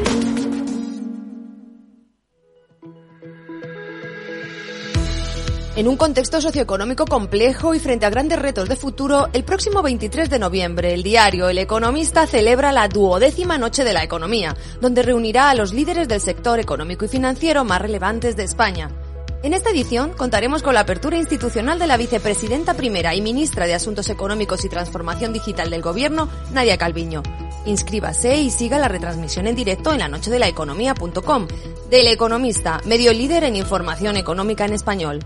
En un contexto socioeconómico complejo y frente a grandes retos de futuro, el próximo 23 de noviembre, el diario El Economista celebra la duodécima Noche de la Economía, donde reunirá a los líderes del sector económico y financiero más relevantes de España. En esta edición contaremos con la apertura institucional de la vicepresidenta primera y ministra de Asuntos Económicos y Transformación Digital del Gobierno, Nadia Calviño. Inscríbase y siga la retransmisión en directo en la noche de la economía.com. Del Economista, medio líder en información económica en español.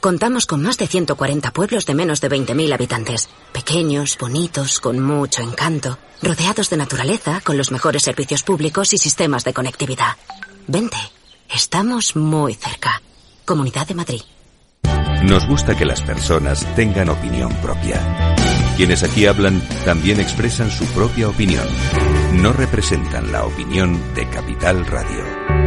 Contamos con más de 140 pueblos de menos de 20.000 habitantes. Pequeños, bonitos, con mucho encanto, rodeados de naturaleza, con los mejores servicios públicos y sistemas de conectividad. Vente, estamos muy cerca. Comunidad de Madrid. Nos gusta que las personas tengan opinión propia. Quienes aquí hablan también expresan su propia opinión. No representan la opinión de Capital Radio.